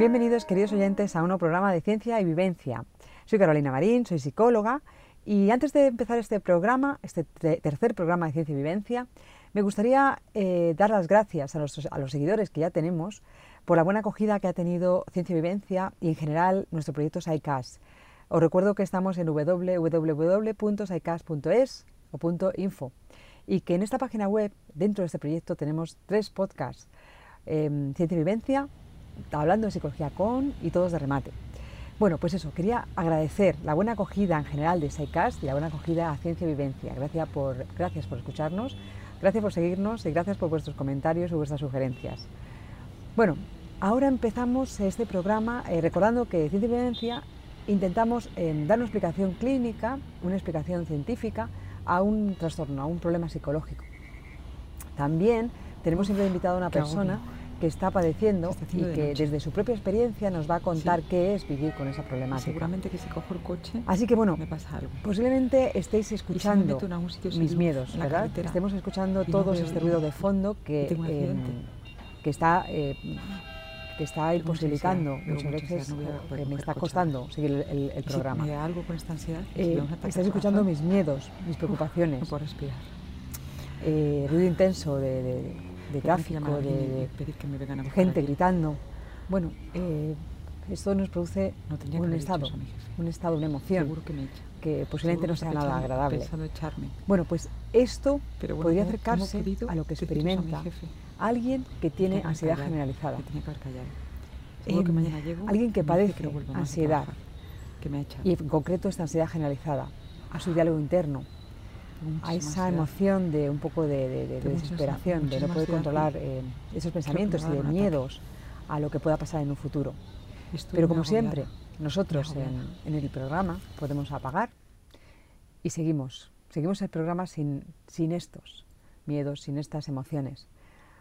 Bienvenidos, queridos oyentes, a un nuevo programa de Ciencia y Vivencia. Soy Carolina Marín, soy psicóloga y antes de empezar este programa, este tercer programa de Ciencia y Vivencia, me gustaría eh, dar las gracias a los, seguidores que ya tenemos por la buena acogida que ha tenido Ciencia y Vivencia y en general nuestro proyecto SciCast. Os recuerdo que estamos en www.sicast.es o .info y que en esta página web, dentro de este proyecto, tenemos tres podcasts, eh, Ciencia y Vivencia, hablando de psicología con y todos de remate. Bueno, pues eso, quería agradecer la buena acogida en general de SciCast y la buena acogida a Ciencia y Vivencia. Gracias por, gracias por escucharnos, gracias por seguirnos y gracias por vuestros comentarios y vuestras sugerencias. Bueno, ahora empezamos este programa eh, recordando que Ciencia y Vivencia intentamos eh, dar una explicación clínica, una explicación científica a un trastorno, a un problema psicológico. También tenemos siempre invitado a una persona que está padeciendo y que desde su propia experiencia nos va a contar qué es vivir con esa problemática. Seguramente que si cojo el coche Así que bueno, me pasa algo. posiblemente estéis escuchando mis miedos, ¿verdad? Estemos escuchando todo este ruido de fondo que, eh, que está... Eh, que está imposibilitando muchas veces, que me está costando seguir el, el programa. Si me da algo con esta ansiedad, eh, estáis escuchando mis miedos, mis preocupaciones. no puedo respirar. Eh, ruido intenso de, de de tráfico, de, gente gritando. Bueno, eh, esto nos produce un estado, un estado, una emoción que, posiblemente no sea nada agradable. Bueno, pues esto podría acercarse a lo que experimenta alguien que tiene ansiedad generalizada. alguien que padece ansiedad y en concreto esta ansiedad generalizada, a su diálogo interno, a esa emoción de un poco de, desesperación, de no poder controlar eh, esos pensamientos y de miedos a lo que pueda pasar en un futuro. Pero como siempre, nosotros en, el programa podemos apagar y seguimos. Seguimos el programa sin, sin estos miedos, sin estas emociones.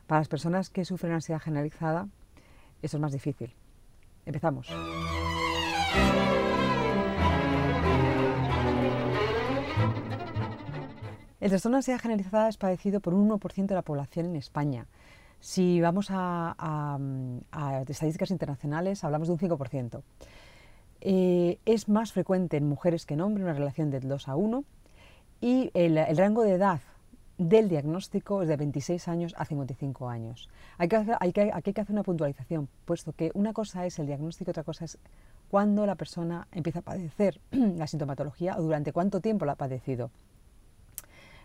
Para las personas que sufren ansiedad generalizada, eso es más difícil. Empezamos. El trastorno de ansiedad generalizada es padecido por un 1% de la población en España. Si vamos a, estadísticas internacionales, hablamos de un 5%. Eh, es más frecuente en mujeres que en hombres, una relación de 2 a 1, y el, rango de edad del diagnóstico es de 26 años a 55 años. Hay que hay que, aquí hay que hacer una puntualización, puesto que una cosa es el diagnóstico, otra cosa es cuándo la persona empieza a padecer la sintomatología o durante cuánto tiempo la ha padecido.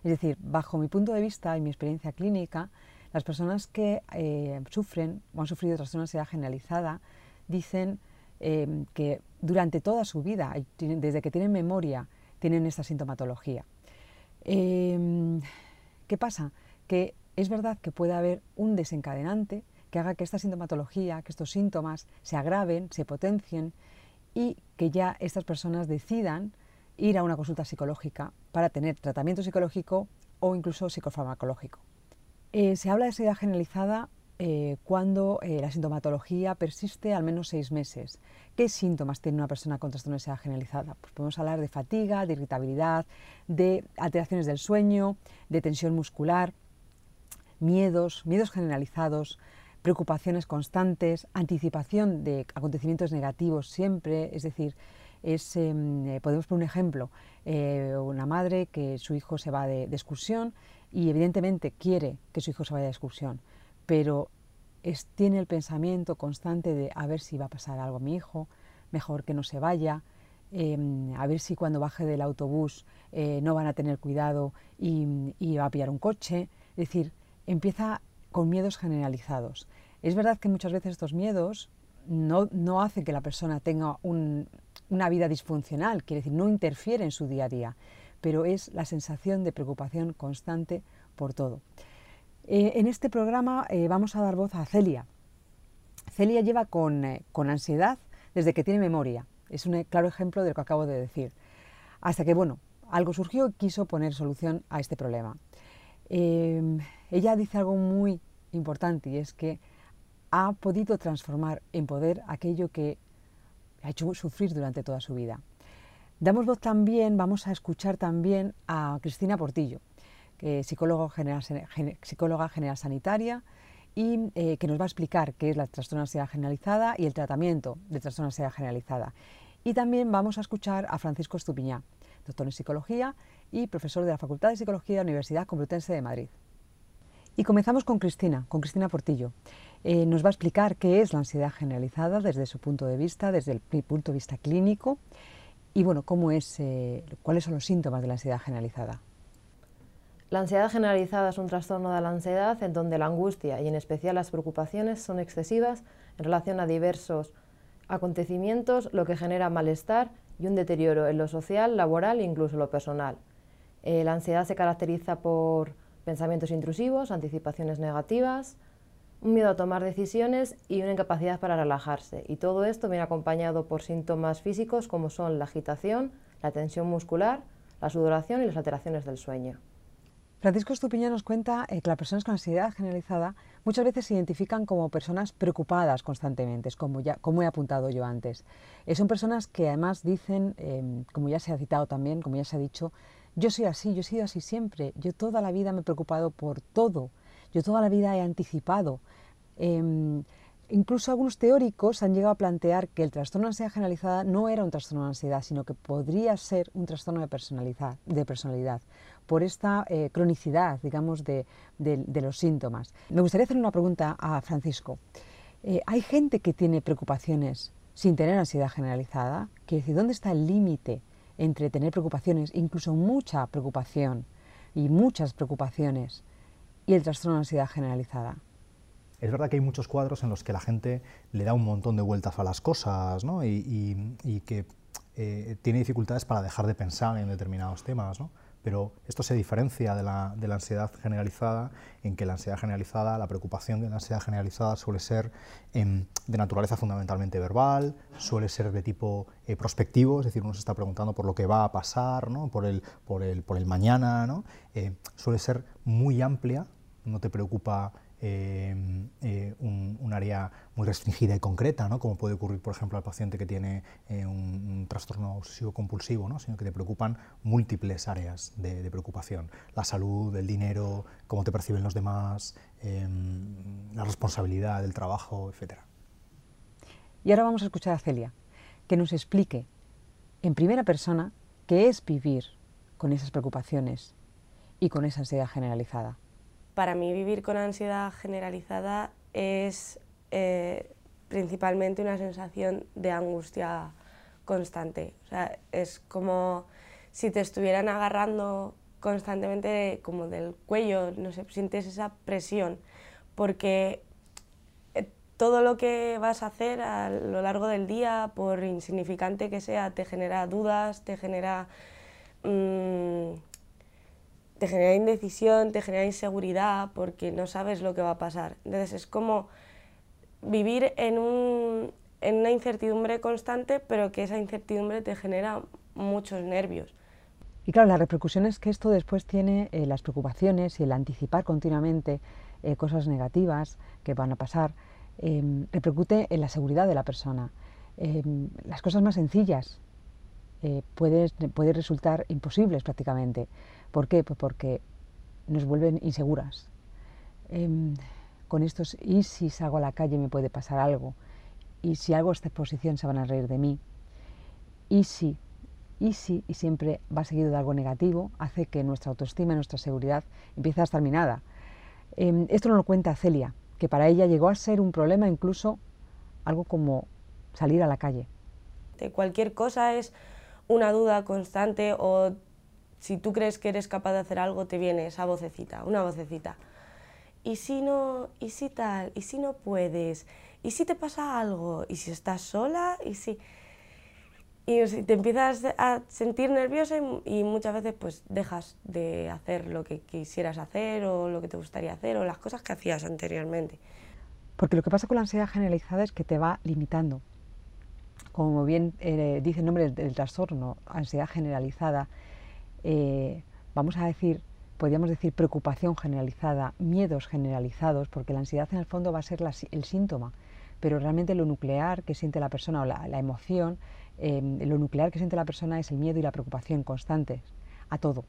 Es decir, bajo mi punto de vista y mi experiencia clínica, las personas que eh, sufren o han sufrido trastorno de ansiedad generalizada dicen eh, que durante toda su vida, desde que tienen memoria, tienen esta sintomatología. Em, ¿Qué pasa? Que es verdad que puede haber un desencadenante que haga que esta sintomatología, que estos síntomas se agraven, se potencien y que ya estas personas decidan ir a una consulta psicológica para tener tratamiento psicológico o incluso psicofarmacológico. Eh, se habla de ansiedad generalizada eh, cuando eh, la sintomatología persiste al menos seis meses. ¿Qué síntomas tiene una persona con trastorno de ansiedad generalizada? Pues podemos hablar de fatiga, de irritabilidad, de alteraciones del sueño, de tensión muscular, miedos, miedos generalizados, preocupaciones constantes, anticipación de acontecimientos negativos siempre, es decir, es, em, eh, podemos poner un ejemplo, eh, una madre que su hijo se va de, excursión y evidentemente quiere que su hijo se vaya de excursión, pero tiene el pensamiento constante de a ver si va a pasar algo a mi hijo, mejor que no se vaya, em, a ver si cuando baje del autobús eh, no van a tener cuidado y, y, va a pillar un coche. Es decir, empieza con miedos generalizados. Es verdad que muchas veces estos miedos no, no hacen que la persona tenga un, una vida disfuncional, quiere decir, no interfiere en su día a día, pero es la sensación de preocupación constante por todo. Eh, en este programa eh, vamos a dar voz a Celia. Celia lleva con, eh, con, ansiedad desde que tiene memoria. Es un claro ejemplo de lo que acabo de decir. Hasta que, bueno, algo surgió y quiso poner solución a este problema. ella dice algo muy importante y es que ha podido transformar en poder aquello que ha hecho sufrir durante toda su vida. Damos voz también, vamos a escuchar también a Cristina Portillo, que es psicóloga general, sanitaria y eh, que nos va a explicar qué es la trastorno de ansiedad generalizada y el tratamiento de trastorno de ansiedad generalizada. Y también vamos a escuchar a Francisco Estupiñá, doctor en psicología y profesor de la Facultad de Psicología de la Universidad Complutense de Madrid. Y comenzamos con Cristina, con Cristina Portillo. Eh, nos va a explicar qué es la ansiedad generalizada desde su punto de vista, desde el punto de vista clínico y bueno, cómo es, eh, cuáles son los síntomas de la ansiedad generalizada. La ansiedad generalizada es un trastorno de la ansiedad en donde la angustia y en especial las preocupaciones son excesivas en relación a diversos acontecimientos, lo que genera malestar y un deterioro en lo social, laboral e incluso lo personal. Eh, la ansiedad se caracteriza por pensamientos intrusivos, anticipaciones negativas, un miedo a tomar decisiones y una incapacidad para relajarse. Y todo esto viene acompañado por síntomas físicos como son la agitación, la tensión muscular, la sudoración y las alteraciones del sueño. Francisco Estupiña nos cuenta eh, que las personas con ansiedad generalizada muchas veces se identifican como personas preocupadas constantemente, como, ya, como he apuntado yo antes. Eh, son personas que además dicen, em, como ya se ha citado también, como ya se ha dicho, yo soy así, yo he sido así siempre, yo toda la vida me he preocupado por todo, yo toda la vida he anticipado. Em, Incluso algunos teóricos han llegado a plantear que el trastorno de ansiedad generalizada no era un trastorno de ansiedad, sino que podría ser un trastorno de personalidad, de personalidad por esta eh, cronicidad, digamos, de, los síntomas. Me gustaría hacer una pregunta a Francisco. Eh, ¿Hay gente que tiene preocupaciones sin tener ansiedad generalizada? Quiere decir, ¿dónde está el límite entre tener preocupaciones, incluso mucha preocupación y muchas preocupaciones, y el trastorno de ansiedad generalizada? Es verdad que hay muchos cuadros en los que la gente le da un montón de vueltas a las cosas ¿no? y, que eh, tiene dificultades para dejar de pensar en determinados temas. ¿no? Pero esto se diferencia de la, de la, ansiedad generalizada en que la ansiedad generalizada, la preocupación de la ansiedad generalizada suele ser em, de naturaleza fundamentalmente verbal, suele ser de tipo eh, prospectivo, es decir, uno se está preguntando por lo que va a pasar, ¿no? por, el, por, el, por el mañana, ¿no? Eh, suele ser muy amplia, no te preocupa Em, eh, un, área muy restringida y concreta, ¿no? como puede ocurrir, por ejemplo, al paciente que tiene eh, un, trastorno obsesivo-compulsivo, ¿no? sino que te preocupan múltiples áreas de, preocupación. La salud, el dinero, cómo te perciben los demás, em, la responsabilidad del trabajo, etc. Y ahora vamos a escuchar a Celia, que nos explique en primera persona qué es vivir con esas preocupaciones y con esa ansiedad generalizada para mí vivir con ansiedad generalizada es eh, principalmente una sensación de angustia constante. O sea, es como si te estuvieran agarrando constantemente como del cuello, no sé, sientes esa presión, porque eh, todo lo que vas a hacer a lo largo del día, por insignificante que sea, te genera dudas, te genera mm, te genera indecisión, te genera inseguridad porque no sabes lo que va a pasar. Entonces es como vivir en, un, en una incertidumbre constante, pero que esa incertidumbre te genera muchos nervios. Y claro, las repercusiones que esto después tiene, eh, las preocupaciones y el anticipar continuamente eh, cosas negativas que van a pasar, em, repercute en la seguridad de la persona. Em, las cosas más sencillas eh, pueden resultar imposibles prácticamente. ¿Por qué? Pues porque nos vuelven inseguras. Em, con estos, ¿y si salgo a la calle me puede pasar algo? ¿Y si hago esta exposición se van a reír de mí? ¿Y si? ¿Y si? Y siempre va seguido de algo negativo, hace que nuestra autoestima nuestra seguridad empiece a estar minada. Em, esto nos lo cuenta Celia, que para ella llegó a ser un problema incluso algo como salir a la calle. De cualquier cosa es una duda constante o si tú crees que eres capaz de hacer algo, te viene esa vocecita, una vocecita. ¿Y si no? ¿Y si tal? ¿Y si no puedes? ¿Y si te pasa algo? ¿Y si estás sola? ¿Y si...? Y te empiezas a sentir nerviosa y, muchas veces pues dejas de hacer lo que quisieras hacer o lo que te gustaría hacer o las cosas que hacías anteriormente. Porque lo que pasa con la ansiedad generalizada es que te va limitando. Como bien eh, dice el nombre del trastorno, ansiedad generalizada, eh, vamos a decir, podríamos decir preocupación generalizada, miedos generalizados, porque la ansiedad en el fondo va a ser el síntoma, pero realmente lo nuclear que siente la persona o la, emoción, em, lo nuclear que siente la persona es el miedo y la preocupación constantes a todo.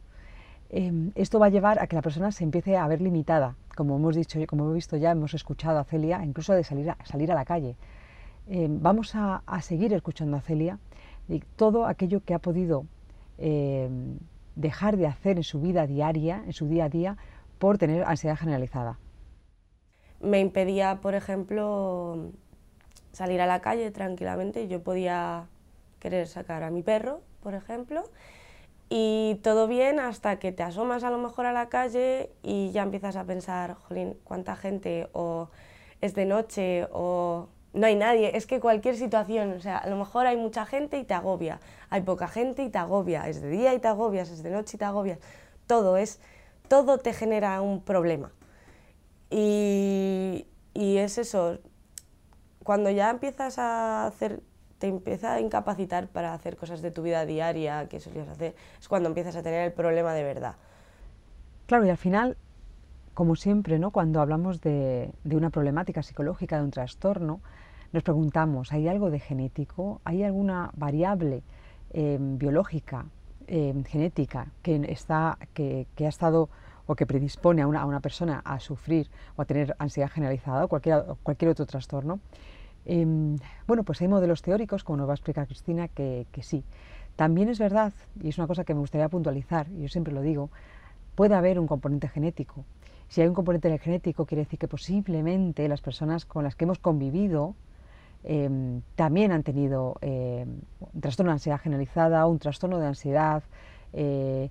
em, esto va a llevar a que la persona se empiece a ver limitada, como hemos dicho, como hemos visto ya, hemos escuchado a Celia, incluso de salir a, salir a la calle. Em, vamos a, seguir escuchando a Celia y todo aquello que ha podido em, dejar de hacer en su vida diaria, en su día a día, por tener ansiedad generalizada. Me impedía, por ejemplo, salir a la calle tranquilamente. Yo podía querer sacar a mi perro, por ejemplo, y todo bien hasta que te asomas a lo mejor a la calle y ya empiezas a pensar, jolín, cuánta gente, o es de noche, o no hay nadie. Es que cualquier situación, o sea, a lo mejor hay mucha gente y te agobia, hay poca gente y te agobia, es de día y te agobias, es de noche y te agobias. Todo es, todo te genera un problema. Y, y es eso, cuando ya empiezas a hacer te empieza a incapacitar para hacer cosas de tu vida diaria que solías hacer, es cuando empiezas a tener el problema de verdad. Claro, y al final, como siempre, ¿no? cuando hablamos de, una problemática psicológica, de un trastorno, nos preguntamos, ¿hay algo de genético? ¿Hay alguna variable em, biológica, em, genética, que, está, que, ha estado o que predispone a una, a una, persona a sufrir o a tener ansiedad generalizada o cualquier, cualquier otro trastorno? Em, bueno, pues hay modelos teóricos, como nos va a explicar Cristina, que, sí. También es verdad, y es una cosa que me gustaría puntualizar, y yo siempre lo digo, puede haber un componente genético. Si hay un componente genético, quiere decir que posiblemente las personas con las que hemos convivido em, también han tenido em, un trastorno de ansiedad generalizada, un trastorno de ansiedad eh,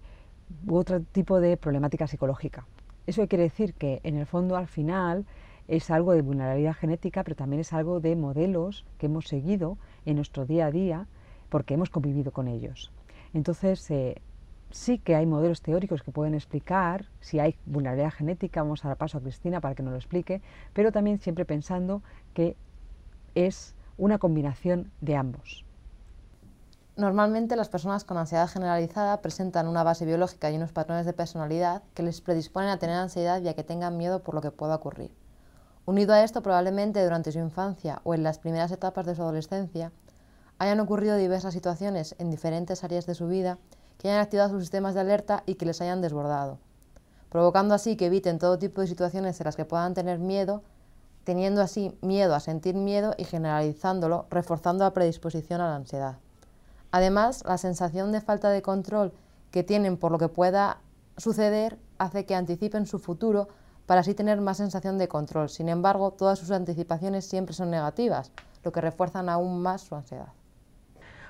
u otro tipo de problemática psicológica. Eso quiere decir que en el fondo al final es algo de vulnerabilidad genética, pero también es algo de modelos que hemos seguido en nuestro día a día porque hemos convivido con ellos. Entonces, eh, sí que hay modelos teóricos que pueden explicar si hay vulnerabilidad genética, vamos a dar paso a Cristina para que nos lo explique, pero también siempre pensando que es una combinación de ambos. Normalmente las personas con ansiedad generalizada presentan una base biológica y unos patrones de personalidad que les predisponen a tener ansiedad y a que tengan miedo por lo que pueda ocurrir. Unido a esto, probablemente durante su infancia o en las primeras etapas de su adolescencia, hayan ocurrido diversas situaciones en diferentes áreas de su vida que hayan activado sus sistemas de alerta y que les hayan desbordado, provocando así que eviten todo tipo de situaciones en las que puedan tener miedo, teniendo así miedo a sentir miedo y generalizándolo, reforzando la predisposición a la ansiedad. Además, la sensación de falta de control que tienen por lo que pueda suceder hace que anticipen su futuro para así tener más sensación de control. Sin embargo, todas sus anticipaciones siempre son negativas, lo que refuerzan aún más su ansiedad.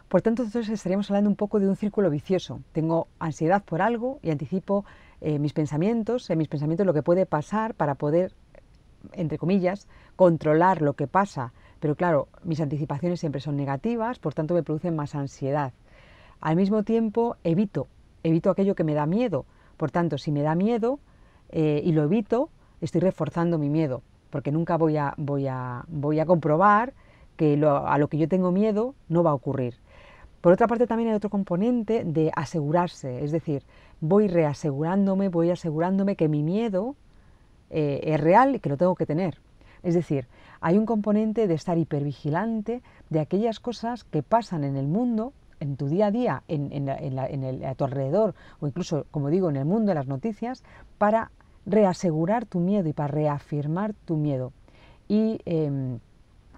Por tanto, entonces estaríamos hablando un poco de un círculo vicioso. Tengo ansiedad por algo y anticipo eh, mis pensamientos, en mis pensamientos lo que puede pasar para poder, entre comillas, controlar lo que pasa. Pero claro, mis anticipaciones siempre son negativas, por tanto me producen más ansiedad. Al mismo tiempo, evito, evito aquello que me da miedo. Por tanto, si me da miedo, eh, y lo evito, estoy reforzando mi miedo, porque nunca voy a, voy a, voy a comprobar que a lo que yo tengo miedo no va a ocurrir. Por otra parte, también hay otro componente de asegurarse, es decir, voy reasegurándome, voy asegurándome que mi miedo eh, es real y que lo tengo que tener. Es decir, hay un componente de estar hipervigilante de aquellas cosas que pasan en el mundo, en tu día a día, en, el, a tu alrededor o incluso, como digo, en el mundo de las noticias, para reasegurar tu miedo y para reafirmar tu miedo. Y, em,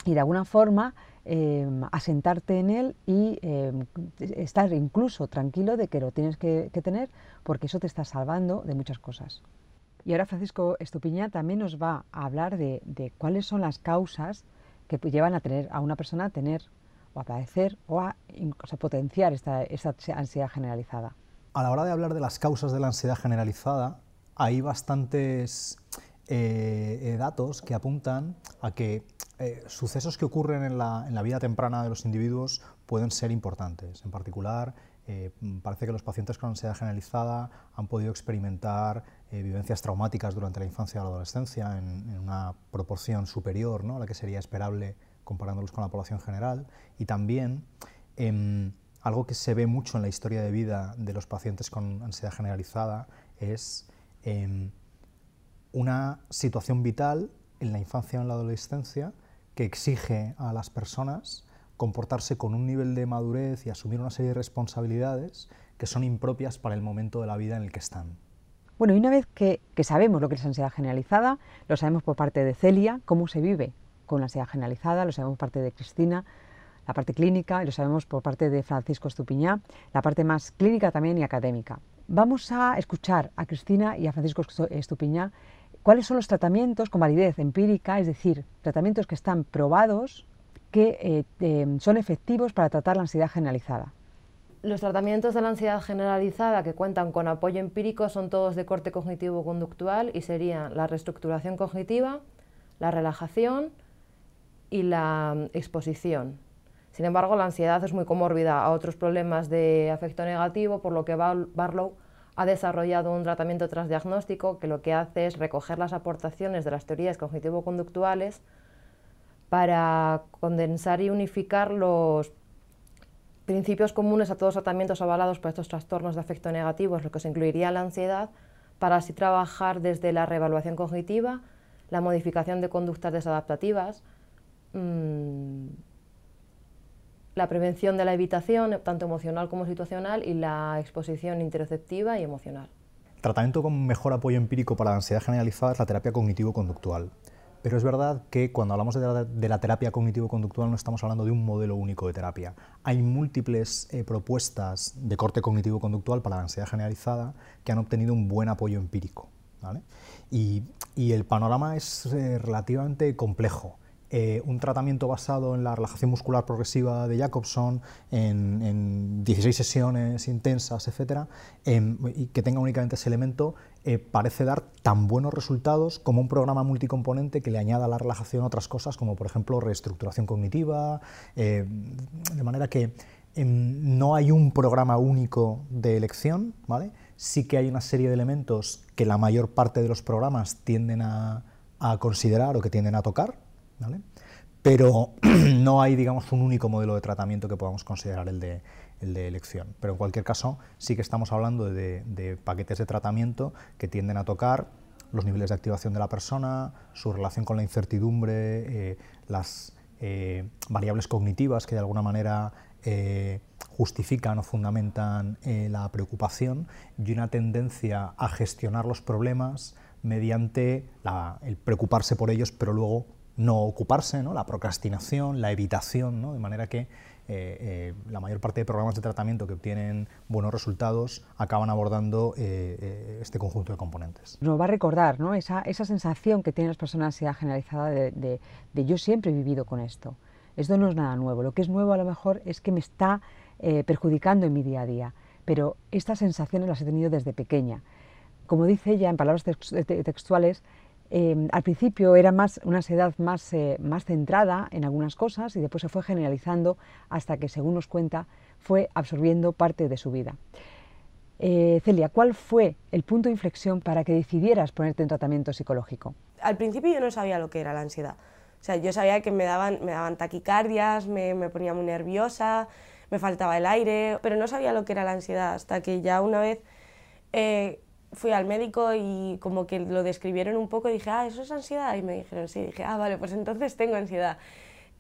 de alguna forma em, asentarte en él y em, estar incluso tranquilo de que lo tienes que, tener porque eso te está salvando de muchas cosas. Y ahora Francisco Estupiña también nos va a hablar de, cuáles son las causas que llevan a tener a una persona a tener o a padecer o a, potenciar esta, ansiedad generalizada. A la hora de hablar de las causas de la ansiedad generalizada, hay bastantes eh, eh, datos que apuntan a que eh, sucesos que ocurren en la, vida temprana de los individuos pueden ser importantes. En particular, parece que los pacientes con ansiedad generalizada han podido experimentar vivencias traumáticas durante la infancia y la adolescencia en, una proporción superior ¿no? a la que sería esperable comparándolos con la población general. Y también em, algo que se ve mucho en la historia de vida de los pacientes con ansiedad generalizada es una situación vital en la infancia o en la adolescencia que exige a las personas comportarse con un nivel de madurez y asumir una serie de responsabilidades que son impropias para el momento de la vida en el que están. Bueno, y una vez que, sabemos lo que es ansiedad generalizada, lo sabemos por parte de Celia, cómo se vive con la ansiedad generalizada, lo sabemos por parte de Cristina, la parte clínica, y lo sabemos por parte de Francisco Estupiñá, la parte más clínica también y académica. Vamos a escuchar a Cristina y a Francisco Estupiñá cuáles son los tratamientos con validez empírica, es decir, tratamientos que están probados que eh, eh, son efectivos para tratar la ansiedad generalizada. Los tratamientos de la ansiedad generalizada que cuentan con apoyo empírico son todos de corte cognitivo-conductual y serían la reestructuración cognitiva, la relajación y la mm, exposición. Sin embargo, la ansiedad es muy comórbida a otros problemas de afecto negativo, por lo que Barlow ha desarrollado un tratamiento transdiagnóstico que lo que hace es recoger las aportaciones de las teorías cognitivo-conductuales para condensar y unificar los principios comunes a todos los tratamientos avalados por estos trastornos de afecto negativo, lo que se incluiría la ansiedad, para así trabajar desde la reevaluación cognitiva, la modificación de conductas desadaptativas, mmm, la prevención de la evitación, tanto emocional como situacional, y la exposición interoceptiva y emocional. Tratamiento con mejor apoyo empírico para la ansiedad generalizada es la terapia cognitivo-conductual. Pero es verdad que cuando hablamos de la, terapia cognitivo-conductual no estamos hablando de un modelo único de terapia. Hay múltiples eh, propuestas de corte cognitivo-conductual para la ansiedad generalizada que han obtenido un buen apoyo empírico. Y, el panorama es eh, relativamente complejo. Eh, un tratamiento basado en la relajación muscular progresiva de Jacobson, en, 16 sesiones intensas, etcétera, em, y que tenga únicamente ese elemento, eh, parece dar tan buenos resultados como un programa multicomponente que le añada a la relajación otras cosas, como por ejemplo reestructuración cognitiva, eh, de manera que em, no hay un programa único de elección, ¿vale? sí que hay una serie de elementos que la mayor parte de los programas tienden a considerar o que tienden a tocar, pero no hay, digamos, un único modelo de tratamiento que podamos considerar el de, elección. Pero en cualquier caso, sí que estamos hablando de, paquetes de tratamiento que tienden a tocar los niveles de activación de la persona, su relación con la incertidumbre, eh, las eh, variables cognitivas que de alguna manera eh, justifican o fundamentan la preocupación y una tendencia a gestionar los problemas mediante el preocuparse por ellos, pero luego no ocuparse, ¿no? la procrastinación, la evitación, ¿no? de manera que eh, eh, la mayor parte de programas de tratamiento que obtienen buenos resultados acaban abordando eh, este conjunto de componentes. Nos va a recordar ¿no? esa, esa, sensación que tienen las personas ya generalizada de, de, de, yo siempre he vivido con esto. Esto no es nada nuevo. Lo que es nuevo a lo mejor es que me está perjudicando en mi día a día. Pero estas sensaciones las he tenido desde pequeña. Como dice ella en palabras textuales, Em, al principio era más, una ansiedad más, eh, más centrada en algunas cosas y después se fue generalizando hasta que, según nos cuenta, fue absorbiendo parte de su vida. Eh, Celia, ¿cuál fue el punto de inflexión para que decidieras ponerte en tratamiento psicológico? Al principio yo no sabía lo que era la ansiedad. O sea, yo sabía que me daban, taquicardias, me, me ponía muy nerviosa, me faltaba el aire, pero no sabía lo que era la ansiedad hasta que ya una vez eh, fui al médico y como que lo describieron un poco y dije, ah, eso es ansiedad. Y me dijeron, sí, dije, ah, vale, pues entonces tengo ansiedad.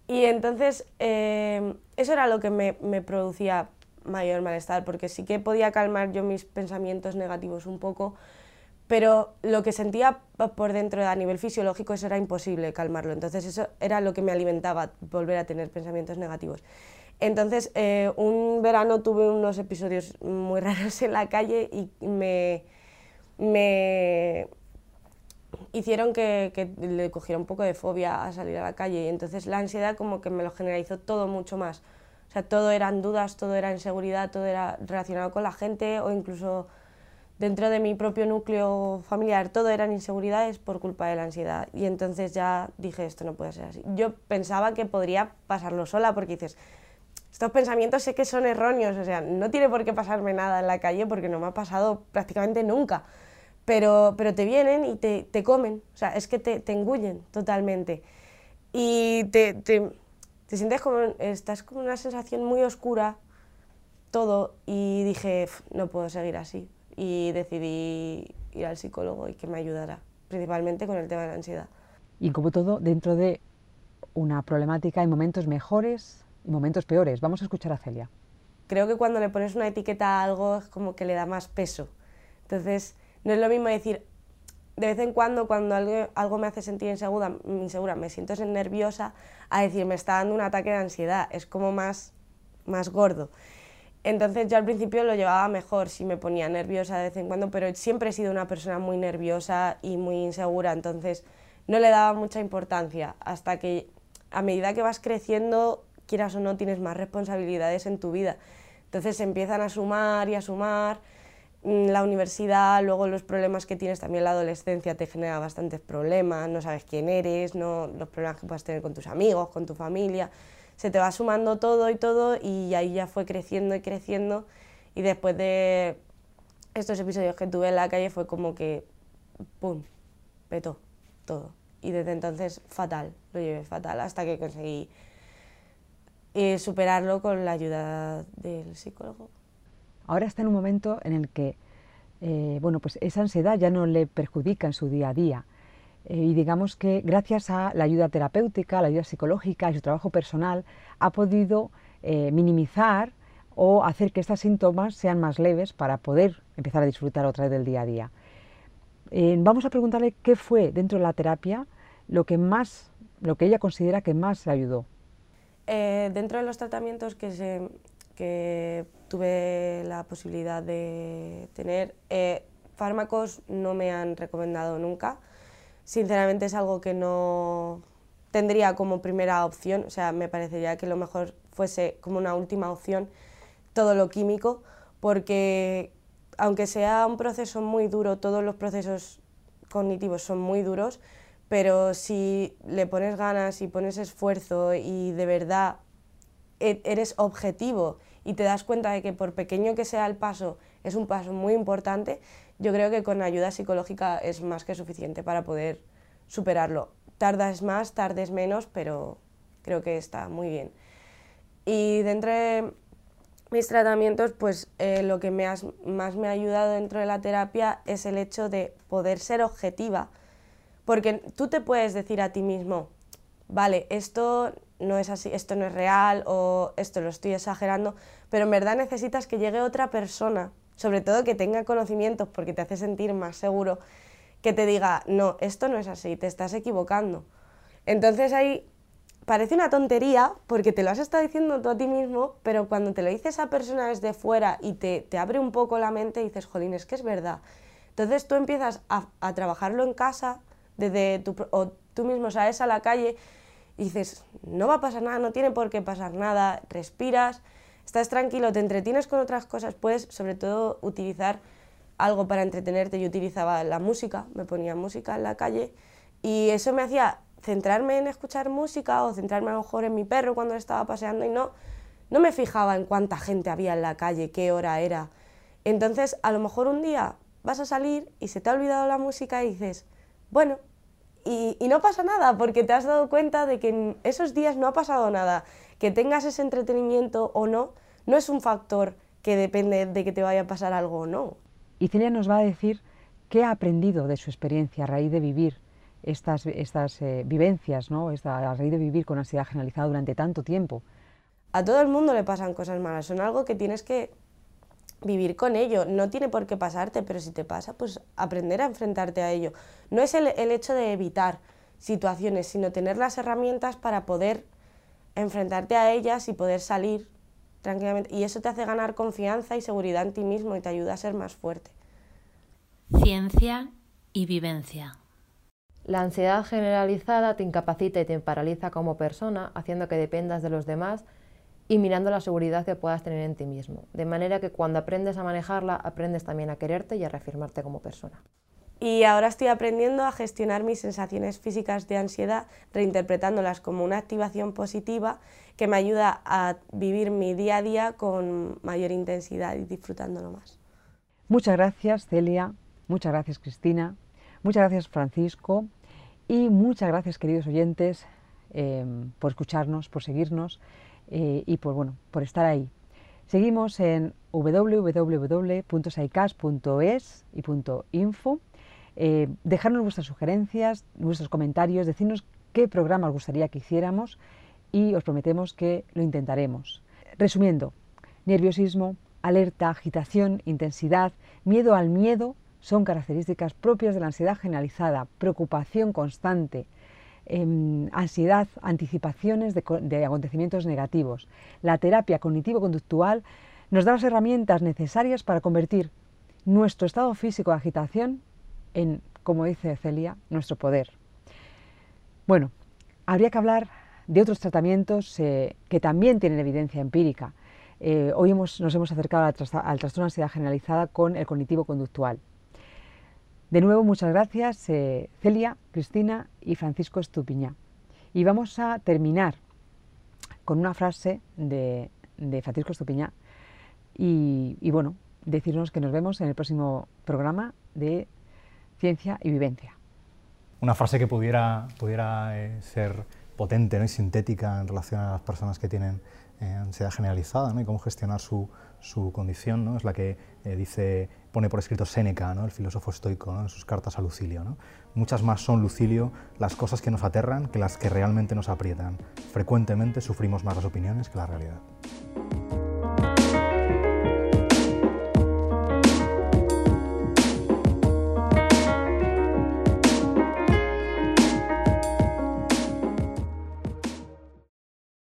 Y entonces eh, eso era lo que me, me, producía mayor malestar, porque sí que podía calmar yo mis pensamientos negativos un poco, pero lo que sentía por dentro a nivel fisiológico eso era imposible calmarlo. Entonces eso era lo que me alimentaba, volver a tener pensamientos negativos. Entonces eh, un verano tuve unos episodios muy raros en la calle y me me hicieron que, le cogiera un poco de fobia a salir a la calle y entonces la ansiedad como que me lo generalizó todo mucho más. O sea, todo eran dudas, todo era inseguridad, todo era relacionado con la gente o incluso dentro de mi propio núcleo familiar, todo eran inseguridades por culpa de la ansiedad. Y entonces ya dije, esto no puede ser así. Yo pensaba que podría pasarlo sola porque dices, estos pensamientos sé que son erróneos, o sea, no tiene por qué pasarme nada en la calle porque no me ha pasado prácticamente nunca pero, pero te vienen y te, te comen, o sea, es que te, te engullen totalmente. Y te, te, te, sientes como, estás con una sensación muy oscura, todo, y dije, no puedo seguir así. Y decidí ir al psicólogo y que me ayudara, principalmente con el tema de la ansiedad. Y como todo, dentro de una problemática hay momentos mejores y momentos peores. Vamos a escuchar a Celia. creo que cuando le pones una etiqueta a algo es como que le da más peso. Entonces, no es lo mismo decir, de vez en cuando, cuando algo, algo me hace sentir insegura, insegura, me siento nerviosa, a decir, me está dando un ataque de ansiedad, es como más, más gordo. Entonces yo al principio lo llevaba mejor, si me ponía nerviosa de vez en cuando, pero siempre he sido una persona muy nerviosa y muy insegura, entonces no le daba mucha importancia hasta que a medida que vas creciendo, quieras o no, tienes más responsabilidades en tu vida. Entonces se empiezan a sumar y a sumar mm, la universidad, luego los problemas que tienes también la adolescencia te genera bastantes problemas, no sabes quién eres, no, los problemas que puedas tener con tus amigos, con tu familia se te va sumando todo y todo y ahí ya fue creciendo y creciendo y después de estos episodios que tuve en la calle fue como que, ¡pum!, petó todo. Y desde entonces fatal, lo llevé fatal hasta que conseguí eh, superarlo con la ayuda del psicólogo. Ahora está en un momento en el que eh, bueno, pues esa ansiedad ya no le perjudica en su día a día eh, y digamos que gracias a la ayuda terapéutica, la ayuda psicológica y su trabajo personal ha podido eh, minimizar o hacer que estos síntomas sean más leves para poder empezar a disfrutar otra vez del día a día. Vamos a preguntarle qué fue dentro de la terapia lo que más, lo que ella considera que más le ayudó. dentro de los tratamientos que, que tuve la posibilidad de tener, fármacos no me han recomendado nunca. Sinceramente es algo que no tendría como primera opción, o sea, me parecería que lo mejor fuese como una última opción todo lo químico, porque aunque sea un proceso muy duro, todos los procesos cognitivos son muy duros, pero si le pones ganas y pones esfuerzo y de verdad e-, eres objetivo y te das cuenta de que por pequeño que sea el paso, es un paso muy importante, yo creo que con ayuda psicológica es más que suficiente para poder superarlo. Tardas más, tardes menos, pero creo que está muy bien. Y dentro de mis tratamientos, pues eh, lo que me más me ha ayudado dentro de la terapia es el hecho de poder ser objetiva, porque tú te puedes decir a ti mismo, vale, esto no es así, esto no es real o esto lo estoy exagerando, pero en verdad necesitas que llegue otra persona sobre todo que tenga conocimientos porque te hace sentir más seguro, que te diga, no, esto no es así, te estás equivocando. Entonces ahí parece una tontería porque te lo has estado diciendo tú a ti mismo, pero cuando te lo dice esa persona desde fuera y te, abre un poco la mente, dices, jolín, es que es verdad. Entonces tú empiezas a, trabajarlo en casa, desde tu, tú mismo sales a la calle y dices, no va a pasar nada, no tiene por qué pasar nada, respiras estás tranquilo, te entretienes con otras cosas, puedes sobre todo utilizar algo para entretenerte. Yo utilizaba la música, me ponía música en la calle y eso me hacía centrarme en escuchar música o centrarme a lo mejor en mi perro cuando estaba paseando y no, no me fijaba en cuánta gente había en la calle, qué hora era. Entonces, a lo mejor un día vas a salir y se te ha olvidado la música y dices, bueno, y, y no pasa nada porque te has dado cuenta de que en esos días no ha pasado nada que tengas ese entretenimiento o no, no es un factor que depende de que te vaya a pasar algo o no. Y Celia nos va a decir qué ha aprendido de su experiencia a raíz de vivir estas, estas eh, vivencias, ¿no? a raíz de vivir con ansiedad generalizada durante tanto tiempo. A todo el mundo le pasan cosas malas, son algo que tienes que vivir con ello. No tiene por qué pasarte, pero si te pasa, pues aprender a enfrentarte a ello. No es el, el hecho de evitar situaciones, sino tener las herramientas para poder enfrentarte a ellas y poder salir tranquilamente. Y eso te hace ganar confianza y seguridad en ti mismo y te ayuda a ser más fuerte. Ciencia y vivencia. La ansiedad generalizada te incapacita y te paraliza como persona, haciendo que dependas de los demás y mirando la seguridad que puedas tener en ti mismo. De manera que cuando aprendes a manejarla, aprendes también a quererte y a reafirmarte como persona. Y ahora estoy aprendiendo a gestionar mis sensaciones físicas de ansiedad, reinterpretándolas como una activación positiva que me ayuda a vivir mi día a día con mayor intensidad y disfrutándolo más. Muchas gracias Celia, muchas gracias Cristina, muchas gracias Francisco y muchas gracias queridos oyentes em, por escucharnos, por seguirnos eh, y por, bueno, por estar ahí. Seguimos en www.saicas.es y .info eh, dejarnos vuestras sugerencias, vuestros comentarios, decirnos qué programa os gustaría que hiciéramos y os prometemos que lo intentaremos. Resumiendo, Nerviosismo, alerta, agitación, intensidad, miedo al miedo son características propias de la ansiedad generalizada, preocupación constante, em, ansiedad, anticipaciones de, acontecimientos negativos. La terapia cognitivo-conductual nos da las herramientas necesarias para convertir nuestro estado físico de agitación en, como dice Celia, nuestro poder. Bueno, habría que hablar de otros tratamientos eh, que también tienen evidencia empírica. Eh, hoy nos hemos acercado al, al, trastorno de ansiedad generalizada con el cognitivo conductual. De nuevo, muchas gracias eh, Celia, Cristina y Francisco Estupiñá. Y vamos a terminar con una frase de, de Francisco Estupiñá y, y, bueno, decirnos que nos vemos en el próximo programa de Ciencia y Vivencia. Una frase que pudiera, pudiera eh, ser potente ¿no? y sintética en relación a las personas que tienen eh, ansiedad generalizada ¿no? y cómo gestionar su, su condición, ¿no? es la que dice, pone por escrito Séneca, ¿no? el filósofo estoico, en sus cartas a Lucilio. ¿no? Muchas más son, Lucilio, las cosas que nos aterran que las que realmente nos aprietan. Frecuentemente sufrimos más las opiniones que la realidad.